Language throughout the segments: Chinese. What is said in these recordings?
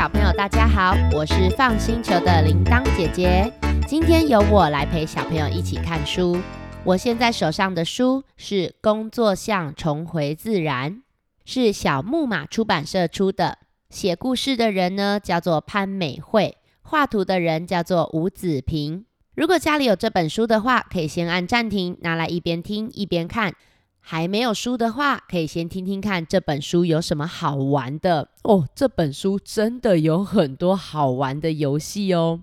小朋友，大家好，我是放星球的铃铛姐姐。今天由我来陪小朋友一起看书。我现在手上的书是《工作像重回自然》，是小木马出版社出的。写故事的人呢叫做潘美惠，画图的人叫做吴子平。如果家里有这本书的话，可以先按暂停，拿来一边听一边看。还没有书的话，可以先听听看这本书有什么好玩的哦。这本书真的有很多好玩的游戏哦。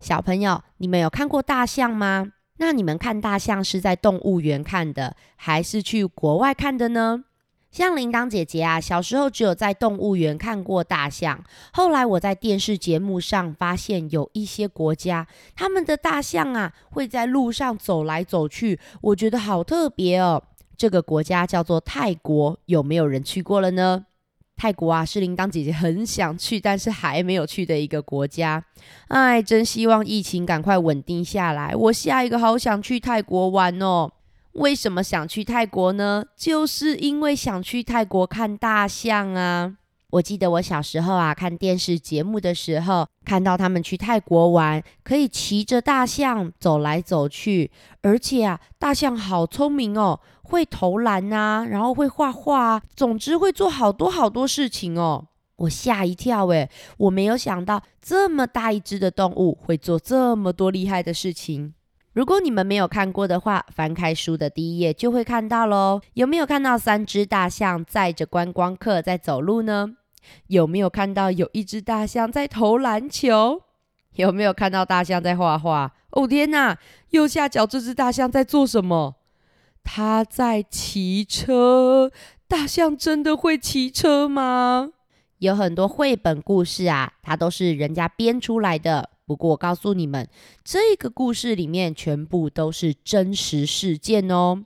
小朋友，你们有看过大象吗？那你们看大象是在动物园看的，还是去国外看的呢？像铃铛姐姐啊，小时候只有在动物园看过大象。后来我在电视节目上发现，有一些国家他们的大象啊会在路上走来走去，我觉得好特别哦。这个国家叫做泰国，有没有人去过了呢？泰国啊，是铃铛姐姐很想去，但是还没有去的一个国家。哎，真希望疫情赶快稳定下来，我下一个好想去泰国玩哦。为什么想去泰国呢？就是因为想去泰国看大象啊。我记得我小时候啊，看电视节目的时候，看到他们去泰国玩，可以骑着大象走来走去，而且啊，大象好聪明哦，会投篮啊，然后会画画，总之会做好多好多事情哦。我吓一跳诶，我没有想到这么大一只的动物会做这么多厉害的事情。如果你们没有看过的话，翻开书的第一页就会看到喽。有没有看到三只大象载着观光客在走路呢？有没有看到有一只大象在投篮球？有没有看到大象在画画？哦天哪！右下角这只大象在做什么？它在骑车。大象真的会骑车吗？有很多绘本故事啊，它都是人家编出来的。不过我告诉你们，这个故事里面全部都是真实事件哦。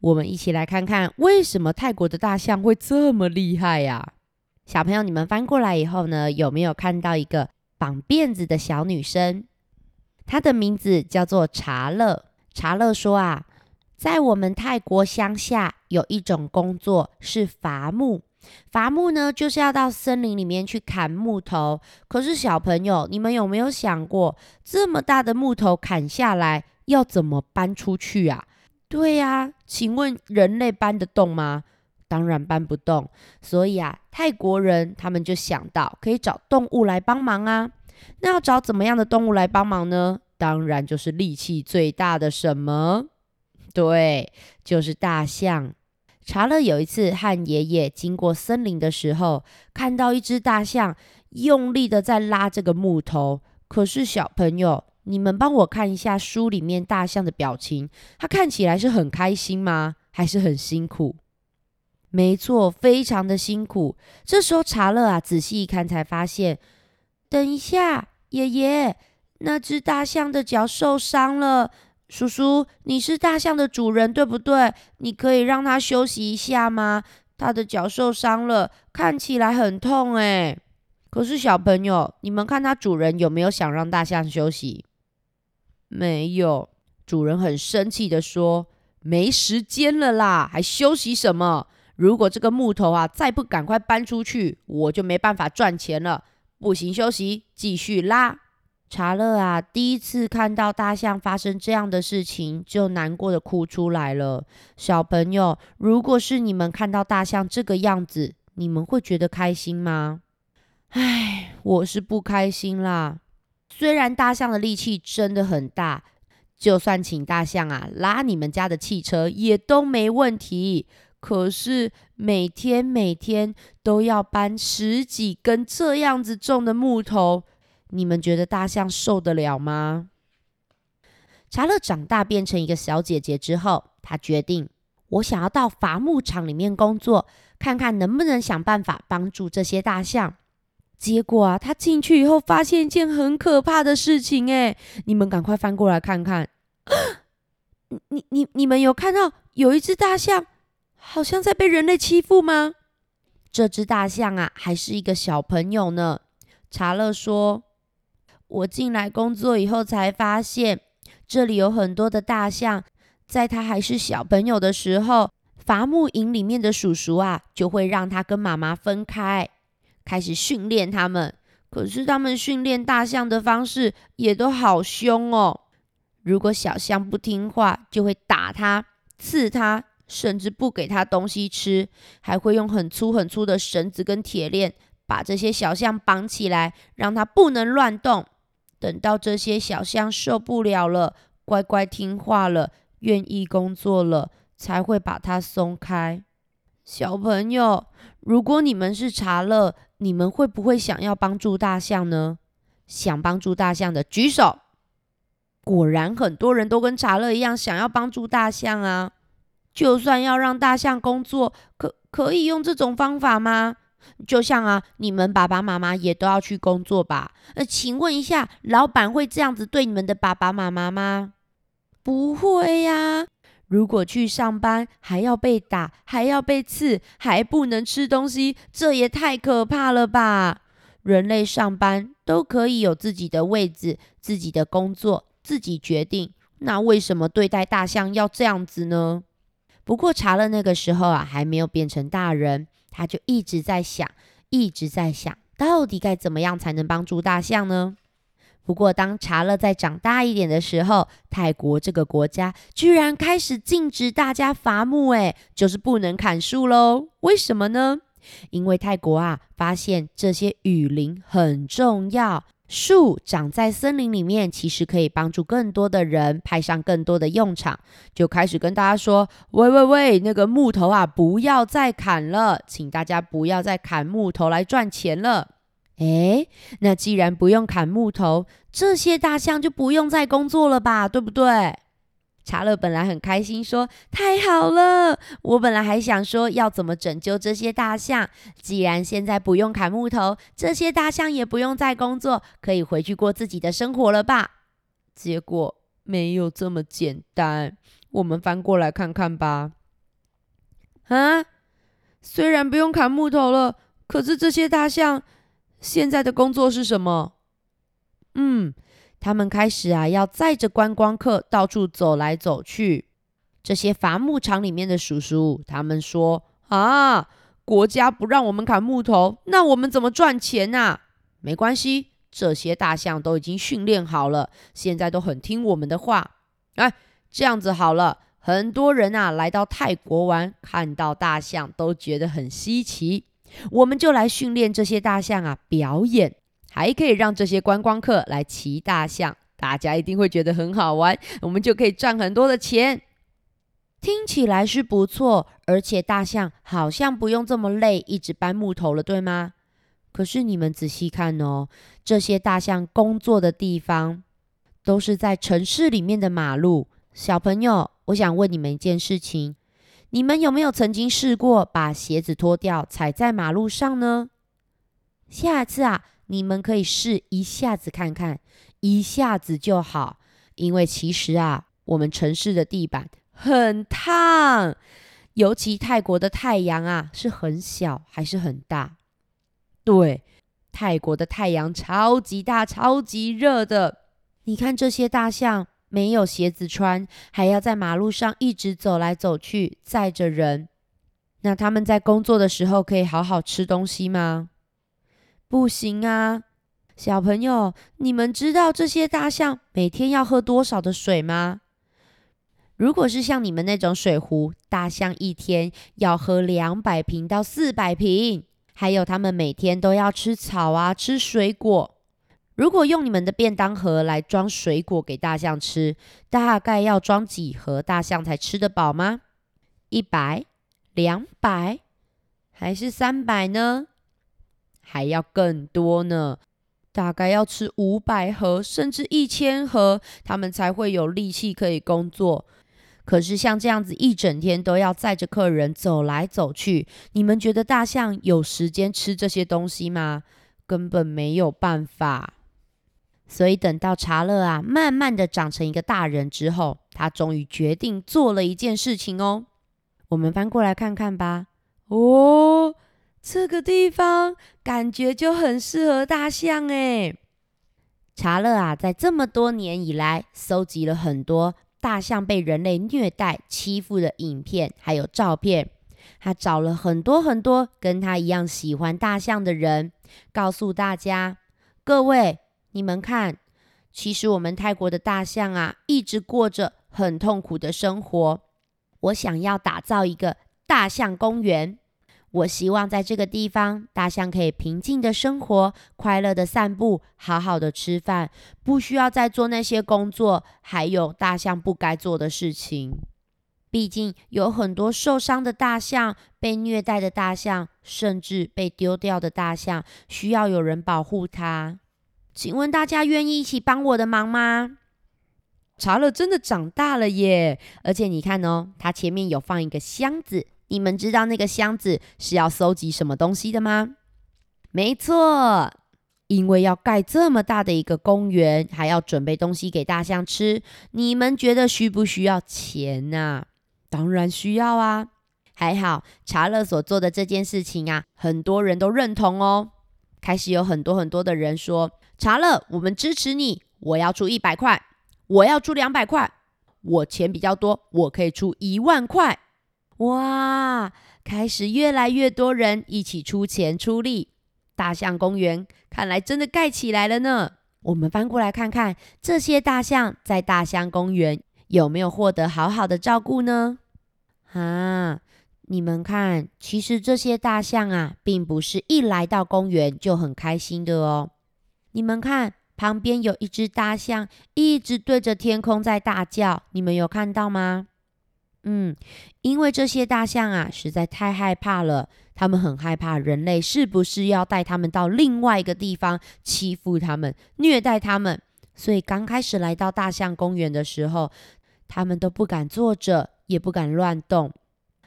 我们一起来看看，为什么泰国的大象会这么厉害呀？小朋友，你们翻过来以后呢，有没有看到一个绑辫子的小女生？她的名字叫做查乐。查乐说啊，在我们泰国乡下有一种工作是伐木。伐木呢，就是要到森林里面去砍木头。可是小朋友，你们有没有想过，这么大的木头砍下来要怎么搬出去啊？对呀，请问人类搬得动吗？当然搬不动，所以啊，泰国人他们就想到可以找动物来帮忙啊。那要找怎么样的动物来帮忙呢？当然就是力气最大的什么？对，就是大象。查乐有一次和爷爷经过森林的时候，看到一只大象用力的在拉这个木头。可是小朋友，你们帮我看一下书里面大象的表情，它看起来是很开心吗？还是很辛苦？没错，非常的辛苦。这时候查乐啊，仔细一看才发现，等一下，爷爷，那只大象的脚受伤了。叔叔，你是大象的主人，对不对？你可以让它休息一下吗？它的脚受伤了，看起来很痛哎。可是小朋友，你们看它主人有没有想让大象休息？没有，主人很生气的说：“没时间了啦，还休息什么？”如果这个木头啊再不赶快搬出去，我就没办法赚钱了。不行，休息，继续拉。查乐啊，第一次看到大象发生这样的事情，就难过的哭出来了。小朋友，如果是你们看到大象这个样子，你们会觉得开心吗？唉，我是不开心啦。虽然大象的力气真的很大，就算请大象啊拉你们家的汽车也都没问题。可是每天每天都要搬十几根这样子重的木头，你们觉得大象受得了吗？查乐长大变成一个小姐姐之后，她决定，我想要到伐木场里面工作，看看能不能想办法帮助这些大象。结果啊，她进去以后发现一件很可怕的事情，哎，你们赶快翻过来看看。你你你们有看到有一只大象？好像在被人类欺负吗？这只大象啊，还是一个小朋友呢。查乐说：“我进来工作以后才发现，这里有很多的大象。在他还是小朋友的时候，伐木营里面的叔叔啊，就会让他跟妈妈分开，开始训练他们。可是他们训练大象的方式也都好凶哦。如果小象不听话，就会打它、刺它，甚至不给它东西吃，还会用很粗很粗的绳子跟铁链把这些小象绑起来，让它不能乱动。等到这些小象受不了了，乖乖听话了，愿意工作了，才会把它松开。小朋友，如果你们是茶乐，你们会不会想要帮助大象呢？想帮助大象的举手。果然，很多人都跟茶乐一样，想要帮助大象啊。就算要让大象工作，可可以用这种方法吗？就像啊，你们爸爸妈妈也都要去工作吧？呃，请问一下，老板会这样子对你们的爸爸妈妈吗？不会呀。如果去上班还要被打，还要被刺，还不能吃东西，这也太可怕了吧！人类上班都可以有自己的位置、自己的工作，自己决定。那为什么对待大象要这样子呢？不过查了那个时候啊，还没有变成大人，他就一直在想，一直在想，到底该怎么样才能帮助大象呢？不过，当查勒再长大一点的时候，泰国这个国家居然开始禁止大家伐木，哎，就是不能砍树喽。为什么呢？因为泰国啊，发现这些雨林很重要，树长在森林里面，其实可以帮助更多的人派上更多的用场，就开始跟大家说：喂喂喂，那个木头啊，不要再砍了，请大家不要再砍木头来赚钱了。诶，那既然不用砍木头，这些大象就不用再工作了吧？对不对？查乐本来很开心，说：“太好了！我本来还想说要怎么拯救这些大象。既然现在不用砍木头，这些大象也不用再工作，可以回去过自己的生活了吧？”结果没有这么简单。我们翻过来看看吧。啊，虽然不用砍木头了，可是这些大象……现在的工作是什么？嗯，他们开始啊，要载着观光客到处走来走去。这些伐木场里面的叔叔，他们说：“啊，国家不让我们砍木头，那我们怎么赚钱啊？”没关系，这些大象都已经训练好了，现在都很听我们的话。哎，这样子好了，很多人啊来到泰国玩，看到大象都觉得很稀奇。我们就来训练这些大象啊，表演，还可以让这些观光客来骑大象，大家一定会觉得很好玩，我们就可以赚很多的钱。听起来是不错，而且大象好像不用这么累，一直搬木头了，对吗？可是你们仔细看哦，这些大象工作的地方都是在城市里面的马路。小朋友，我想问你们一件事情。你们有没有曾经试过把鞋子脱掉踩在马路上呢？下次啊，你们可以试一下子看看，一下子就好。因为其实啊，我们城市的地板很烫，尤其泰国的太阳啊，是很小还是很大？对，泰国的太阳超级大，超级热的。你看这些大象。没有鞋子穿，还要在马路上一直走来走去，载着人。那他们在工作的时候可以好好吃东西吗？不行啊！小朋友，你们知道这些大象每天要喝多少的水吗？如果是像你们那种水壶，大象一天要喝两百瓶到四百瓶。还有，他们每天都要吃草啊，吃水果。如果用你们的便当盒来装水果给大象吃，大概要装几盒大象才吃得饱吗？一百、两百，还是三百呢？还要更多呢？大概要吃五百盒，甚至一千盒，他们才会有力气可以工作。可是像这样子一整天都要载着客人走来走去，你们觉得大象有时间吃这些东西吗？根本没有办法。所以等到查乐啊，慢慢的长成一个大人之后，他终于决定做了一件事情哦。我们翻过来看看吧。哦，这个地方感觉就很适合大象诶。查乐啊，在这么多年以来，搜集了很多大象被人类虐待、欺负的影片，还有照片。他找了很多很多跟他一样喜欢大象的人，告诉大家。各位，你们看，其实我们泰国的大象啊，一直过着很痛苦的生活。我想要打造一个大象公园。我希望在这个地方，大象可以平静的生活，快乐的散步，好好的吃饭，不需要再做那些工作，还有大象不该做的事情。毕竟有很多受伤的大象、被虐待的大象，甚至被丢掉的大象，需要有人保护它。请问大家愿意一起帮我的忙吗？查乐真的长大了耶！而且你看哦，它前面有放一个箱子。你们知道那个箱子是要搜集什么东西的吗？没错，因为要盖这么大的一个公园，还要准备东西给大象吃。你们觉得需不需要钱呢？当然需要啊！还好，查乐所做的这件事情啊，很多人都认同哦。开始有很多很多的人说：“查乐，我们支持你。我要出一百块，我要出两百块，我钱比较多，我可以出一万块。”哇！开始越来越多人一起出钱出力，大象公园看来真的盖起来了呢。我们翻过来看看，这些大象在大象公园有没有获得好好的照顾呢？啊，你们看，其实这些大象啊，并不是一来到公园就很开心的哦。你们看，旁边有一只大象一直对着天空在大叫，你们有看到吗？嗯，因为这些大象啊实在太害怕了，他们很害怕人类是不是要带他们到另外一个地方欺负他们、虐待他们，所以刚开始来到大象公园的时候，他们都不敢坐着，也不敢乱动，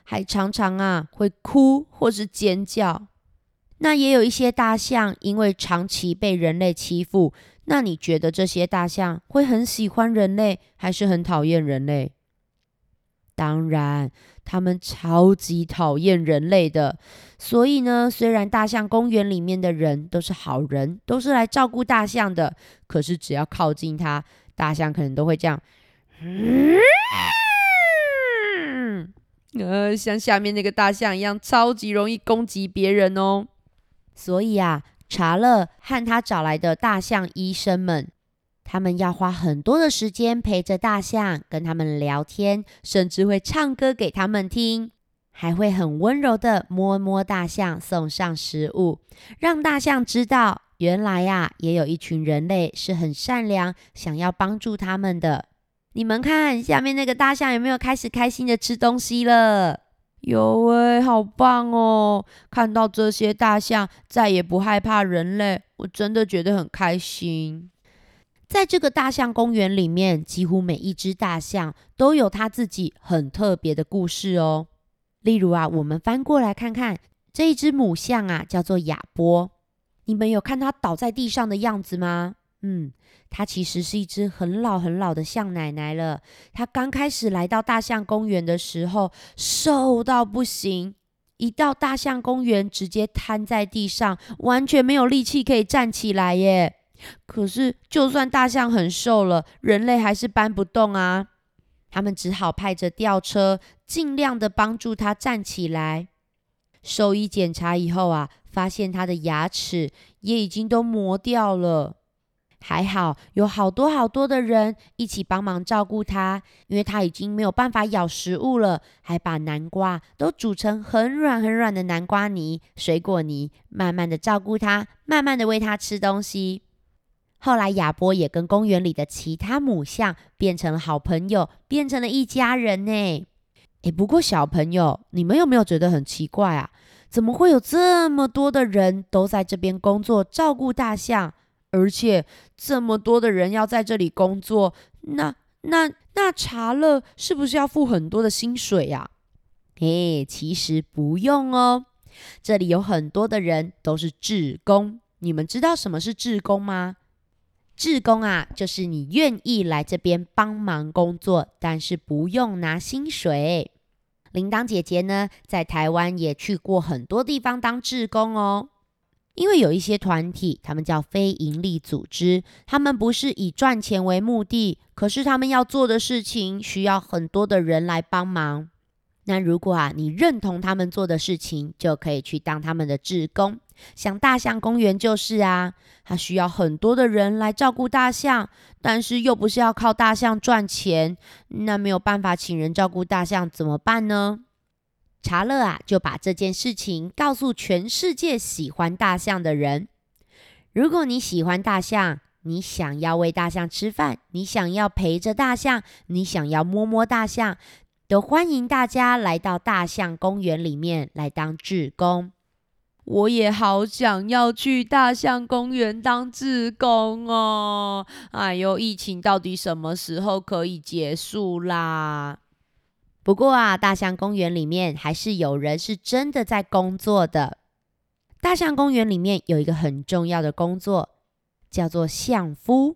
还常常啊会哭或是尖叫。那也有一些大象因为长期被人类欺负，那你觉得这些大象会很喜欢人类，还是很讨厌人类？当然，他们超级讨厌人类的。所以呢，虽然大象公园里面的人都是好人，都是来照顾大象的，可是只要靠近它，大象可能都会这样，嗯呃，像下面那个大象一样，超级容易攻击别人哦。所以啊，查勒和他找来的大象医生们。他们要花很多的时间陪着大象，跟他们聊天，甚至会唱歌给他们听，还会很温柔的摸摸大象，送上食物，让大象知道，原来呀，也有一群人类是很善良，想要帮助他们的。你们看，下面那个大象有没有开始开心的吃东西了？有诶，好棒哦！看到这些大象再也不害怕人类，我真的觉得很开心。在这个大象公园里面，几乎每一只大象都有它自己很特别的故事哦。例如啊，我们翻过来看看这一只母象啊，叫做亚波。你们有看它倒在地上的样子吗？嗯，它其实是一只很老很老的象奶奶了。它刚开始来到大象公园的时候，瘦到不行，一到大象公园直接瘫在地上，完全没有力气可以站起来耶。可是，就算大象很瘦了，人类还是搬不动啊。他们只好派着吊车，尽量的帮助它站起来。兽医检查以后啊，发现它的牙齿也已经都磨掉了。还好有好多好多的人一起帮忙照顾它，因为它已经没有办法咬食物了，还把南瓜都煮成很软很软的南瓜泥、水果泥，慢慢的照顾它，慢慢的喂它吃东西。后来，亚波也跟公园里的其他母象变成了好朋友，变成了一家人呢。诶，不过小朋友，你们有没有觉得很奇怪啊？怎么会有这么多的人都在这边工作照顾大象，而且这么多的人要在这里工作？那、那、那查乐是不是要付很多的薪水呀？诶，其实不用哦。这里有很多的人都是志工，你们知道什么是志工吗？志工啊，就是你愿意来这边帮忙工作，但是不用拿薪水。铃铛姐姐呢，在台湾也去过很多地方当志工哦。因为有一些团体，他们叫非营利组织，他们不是以赚钱为目的，可是他们要做的事情需要很多的人来帮忙。那如果啊，你认同他们做的事情，就可以去当他们的志工。像大象公园就是啊，它需要很多的人来照顾大象，但是又不是要靠大象赚钱，那没有办法请人照顾大象怎么办呢？查乐啊，就把这件事情告诉全世界喜欢大象的人。如果你喜欢大象，你想要喂大象吃饭，你想要陪着大象，你想要摸摸大象。都欢迎大家来到大象公园里面来当志工。我也好想要去大象公园当志工哦！哎呦，疫情到底什么时候可以结束啦？不过啊，大象公园里面还是有人是真的在工作的。大象公园里面有一个很重要的工作，叫做相夫。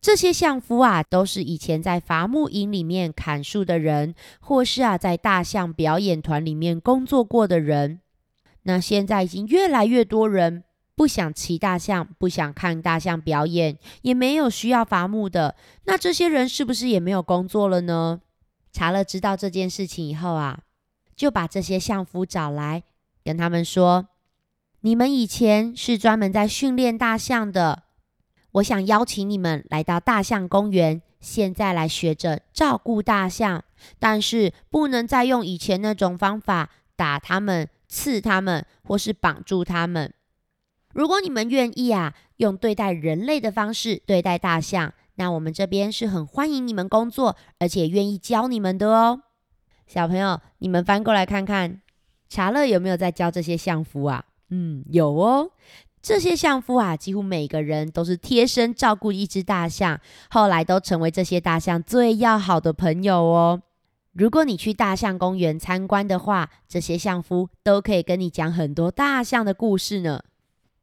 这些相夫啊，都是以前在伐木营里面砍树的人，或是啊在大象表演团里面工作过的人。那现在已经越来越多人不想骑大象，不想看大象表演，也没有需要伐木的。那这些人是不是也没有工作了呢？查了知道这件事情以后啊，就把这些相夫找来，跟他们说：“你们以前是专门在训练大象的。”我想邀请你们来到大象公园，现在来学着照顾大象，但是不能再用以前那种方法打它们、刺它们，或是绑住它们。如果你们愿意啊，用对待人类的方式对待大象，那我们这边是很欢迎你们工作，而且愿意教你们的哦。小朋友，你们翻过来看看，查乐有没有在教这些相夫啊？嗯，有哦。这些相夫啊，几乎每个人都是贴身照顾一只大象，后来都成为这些大象最要好的朋友哦。如果你去大象公园参观的话，这些相夫都可以跟你讲很多大象的故事呢。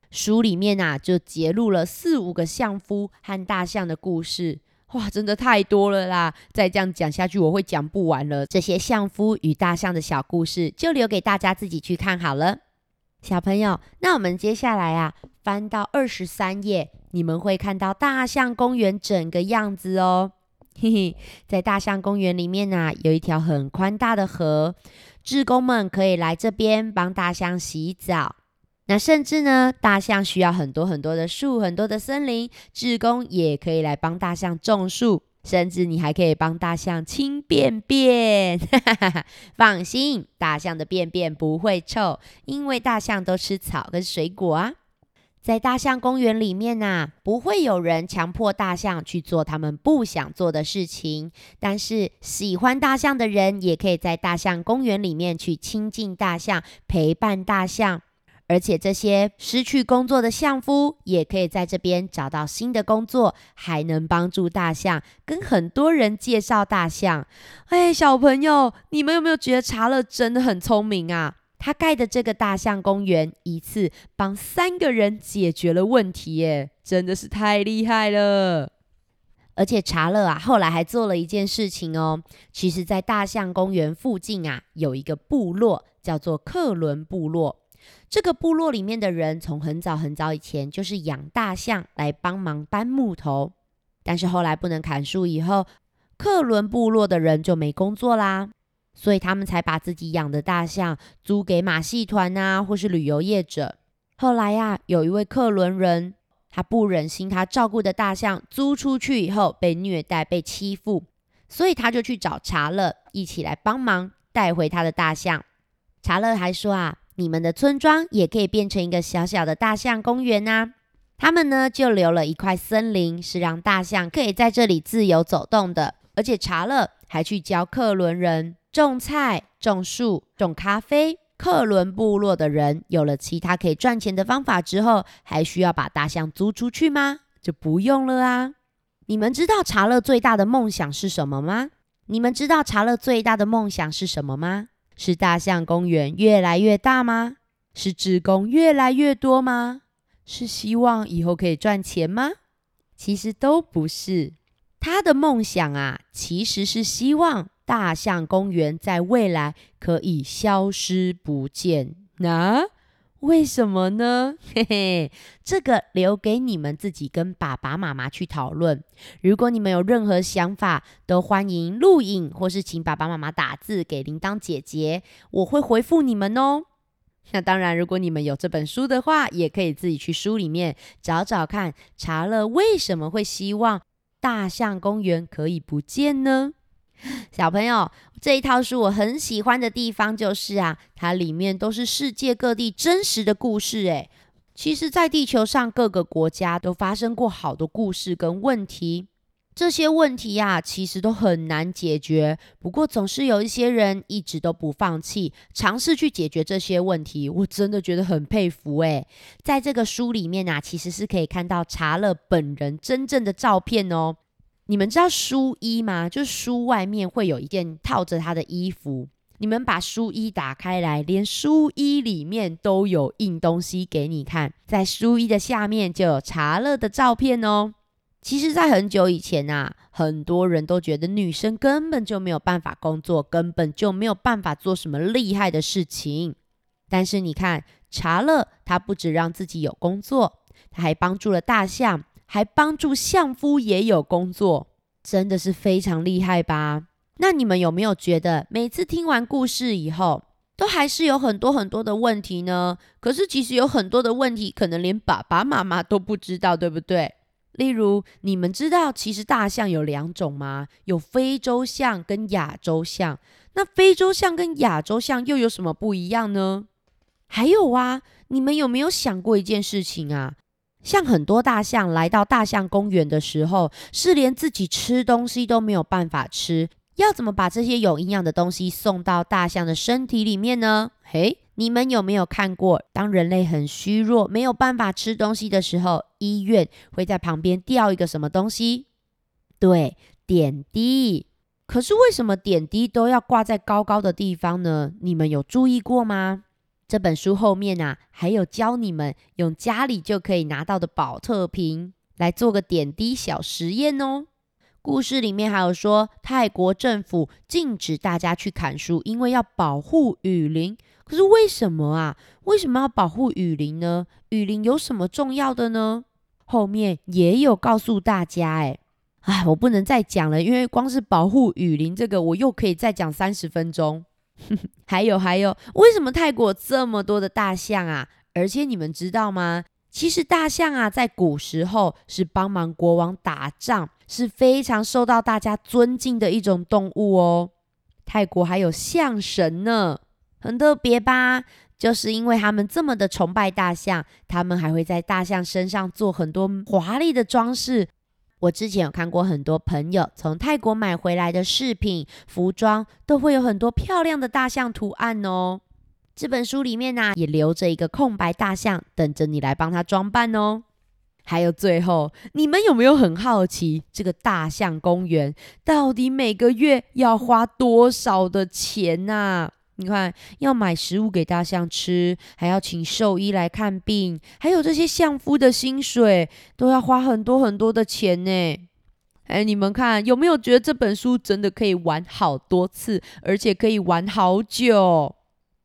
书里面啊，就揭录了四五个相夫和大象的故事，哇，真的太多了啦！再这样讲下去，我会讲不完了。这些相夫与大象的小故事，就留给大家自己去看好了。小朋友，那我们接下来啊，翻到二十三页，你们会看到大象公园整个样子哦。嘿嘿，在大象公园里面呢，有一条很宽大的河，志工们可以来这边帮大象洗澡。那甚至呢，大象需要很多很多的树，很多的森林，志工也可以来帮大象种树。甚至你还可以帮大象清便便，放心，大象的便便不会臭，因为大象都吃草跟水果啊。在大象公园里面呐，不会有人强迫大象去做他们不想做的事情，但是喜欢大象的人也可以在大象公园里面去亲近大象，陪伴大象。而且这些失去工作的相夫也可以在这边找到新的工作，还能帮助大象跟很多人介绍大象。哎，小朋友，你们有没有觉得查乐真的很聪明啊？他盖的这个大象公园，一次帮三个人解决了问题，耶，真的是太厉害了。而且查乐啊，后来还做了一件事情哦。其实，在大象公园附近啊，有一个部落叫做克伦部落。这个部落里面的人，从很早很早以前就是养大象来帮忙搬木头，但是后来不能砍树以后，克伦部落的人就没工作啦，所以他们才把自己养的大象租给马戏团啊，或是旅游业者。后来呀，有一位克伦人，他不忍心他照顾的大象租出去以后被虐待、被欺负，所以他就去找查乐一起来帮忙带回他的大象。查乐还说啊。你们的村庄也可以变成一个小小的大象公园呐！他们呢就留了一块森林，是让大象可以在这里自由走动的。而且查勒还去教克伦人种菜、种树、种咖啡。克伦部落的人有了其他可以赚钱的方法之后，还需要把大象租出去吗？就不用了啊！你们知道查勒最大的梦想是什么吗？你们知道查勒最大的梦想是什么吗？是大象公园越来越大吗？是职工越来越多吗？是希望以后可以赚钱吗？其实都不是。他的梦想啊，其实是希望大象公园在未来可以消失不见。那为什么呢？嘿嘿，这个留给你们自己跟爸爸妈妈去讨论。如果你们有任何想法，都欢迎录影或是请爸爸妈妈打字给铃铛姐姐，我会回复你们哦。那当然，如果你们有这本书的话，也可以自己去书里面找找看，查了为什么会希望大象公园可以不见呢？小朋友，这一套书我很喜欢的地方就是啊，它里面都是世界各地真实的故事。诶，其实，在地球上各个国家都发生过好多故事跟问题，这些问题呀，其实都很难解决。不过，总是有一些人一直都不放弃，尝试去解决这些问题。我真的觉得很佩服。诶，在这个书里面啊，其实是可以看到查勒本人真正的照片哦。你们知道书衣吗？就是书外面会有一件套着他的衣服。你们把书衣打开来，连书衣里面都有印东西给你看。在书衣的下面就有查乐的照片哦。其实，在很久以前啊，很多人都觉得女生根本就没有办法工作，根本就没有办法做什么厉害的事情。但是你看，查乐他不止让自己有工作，他还帮助了大象。还帮助相夫也有工作，真的是非常厉害吧？那你们有没有觉得，每次听完故事以后，都还是有很多很多的问题呢？可是其实有很多的问题，可能连爸爸妈妈都不知道，对不对？例如，你们知道其实大象有两种吗？有非洲象跟亚洲象。那非洲象跟亚洲象又有什么不一样呢？还有啊，你们有没有想过一件事情啊？像很多大象来到大象公园的时候，是连自己吃东西都没有办法吃，要怎么把这些有营养的东西送到大象的身体里面呢？嘿，你们有没有看过，当人类很虚弱、没有办法吃东西的时候，医院会在旁边吊一个什么东西？对，点滴。可是为什么点滴都要挂在高高的地方呢？你们有注意过吗？这本书后面啊，还有教你们用家里就可以拿到的保特瓶来做个点滴小实验哦。故事里面还有说，泰国政府禁止大家去砍树，因为要保护雨林。可是为什么啊？为什么要保护雨林呢？雨林有什么重要的呢？后面也有告诉大家。哎，哎，我不能再讲了，因为光是保护雨林这个，我又可以再讲三十分钟。还有还有，为什么泰国这么多的大象啊？而且你们知道吗？其实大象啊，在古时候是帮忙国王打仗，是非常受到大家尊敬的一种动物哦。泰国还有象神呢，很特别吧？就是因为他们这么的崇拜大象，他们还会在大象身上做很多华丽的装饰。我之前有看过很多朋友从泰国买回来的饰品、服装，都会有很多漂亮的大象图案哦。这本书里面呢，也留着一个空白大象，等着你来帮他装扮哦。还有最后，你们有没有很好奇，这个大象公园到底每个月要花多少的钱呢？你看，要买食物给大象吃，还要请兽医来看病，还有这些相夫的薪水，都要花很多很多的钱呢。哎，你们看有没有觉得这本书真的可以玩好多次，而且可以玩好久？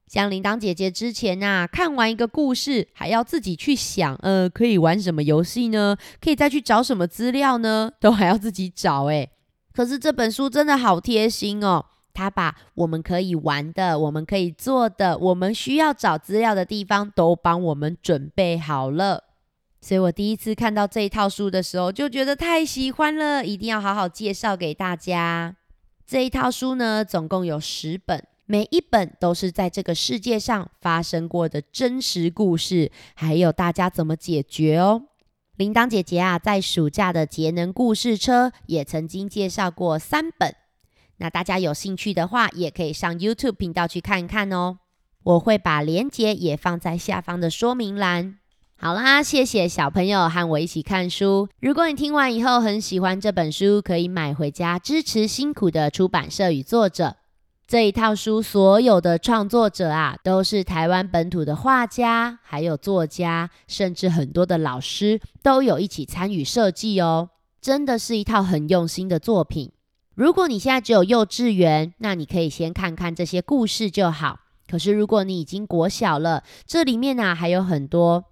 像铃铛姐姐之前啊，看完一个故事，还要自己去想，呃，可以玩什么游戏呢？可以再去找什么资料呢？都还要自己找哎。可是这本书真的好贴心哦。他把我们可以玩的、我们可以做的、我们需要找资料的地方都帮我们准备好了，所以我第一次看到这一套书的时候就觉得太喜欢了，一定要好好介绍给大家。这一套书呢，总共有十本，每一本都是在这个世界上发生过的真实故事，还有大家怎么解决哦。铃铛姐姐啊，在暑假的节能故事车也曾经介绍过三本。那大家有兴趣的话，也可以上 YouTube 频道去看看哦。我会把链接也放在下方的说明栏。好啦，谢谢小朋友和我一起看书。如果你听完以后很喜欢这本书，可以买回家支持辛苦的出版社与作者。这一套书所有的创作者啊，都是台湾本土的画家，还有作家，甚至很多的老师都有一起参与设计哦。真的是一套很用心的作品。如果你现在只有幼稚园，那你可以先看看这些故事就好。可是如果你已经国小了，这里面呢还有很多，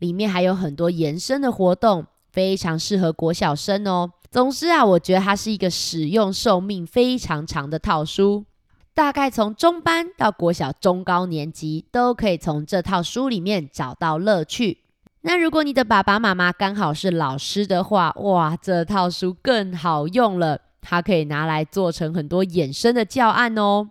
里面还有很多延伸的活动，非常适合国小生哦。总之啊，我觉得它是一个使用寿命非常长的套书，大概从中班到国小中高年级都可以从这套书里面找到乐趣。那如果你的爸爸妈妈刚好是老师的话，哇，这套书更好用了，它可以拿来做成很多衍生的教案哦。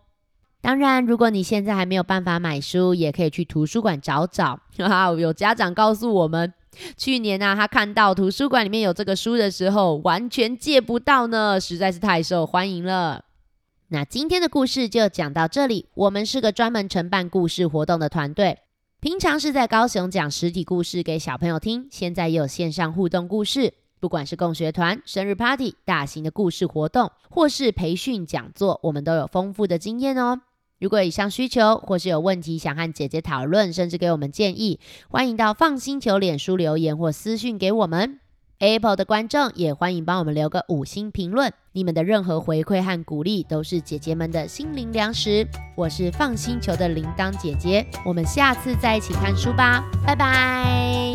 当然，如果你现在还没有办法买书，也可以去图书馆找找。哈 哈，有家长告诉我们，去年啊，他看到图书馆里面有这个书的时候，完全借不到呢，实在是太受欢迎了。那今天的故事就讲到这里。我们是个专门承办故事活动的团队，平常是在高雄讲实体故事给小朋友听，现在也有线上互动故事。不管是共学团、生日 party、大型的故事活动，或是培训讲座，我们都有丰富的经验哦。如果以上需求，或是有问题想和姐姐讨论，甚至给我们建议，欢迎到放心球脸书留言或私讯给我们。Apple 的观众也欢迎帮我们留个五星评论，你们的任何回馈和鼓励都是姐姐们的心灵粮食。我是放心球的铃铛姐姐，我们下次再一起看书吧，拜拜。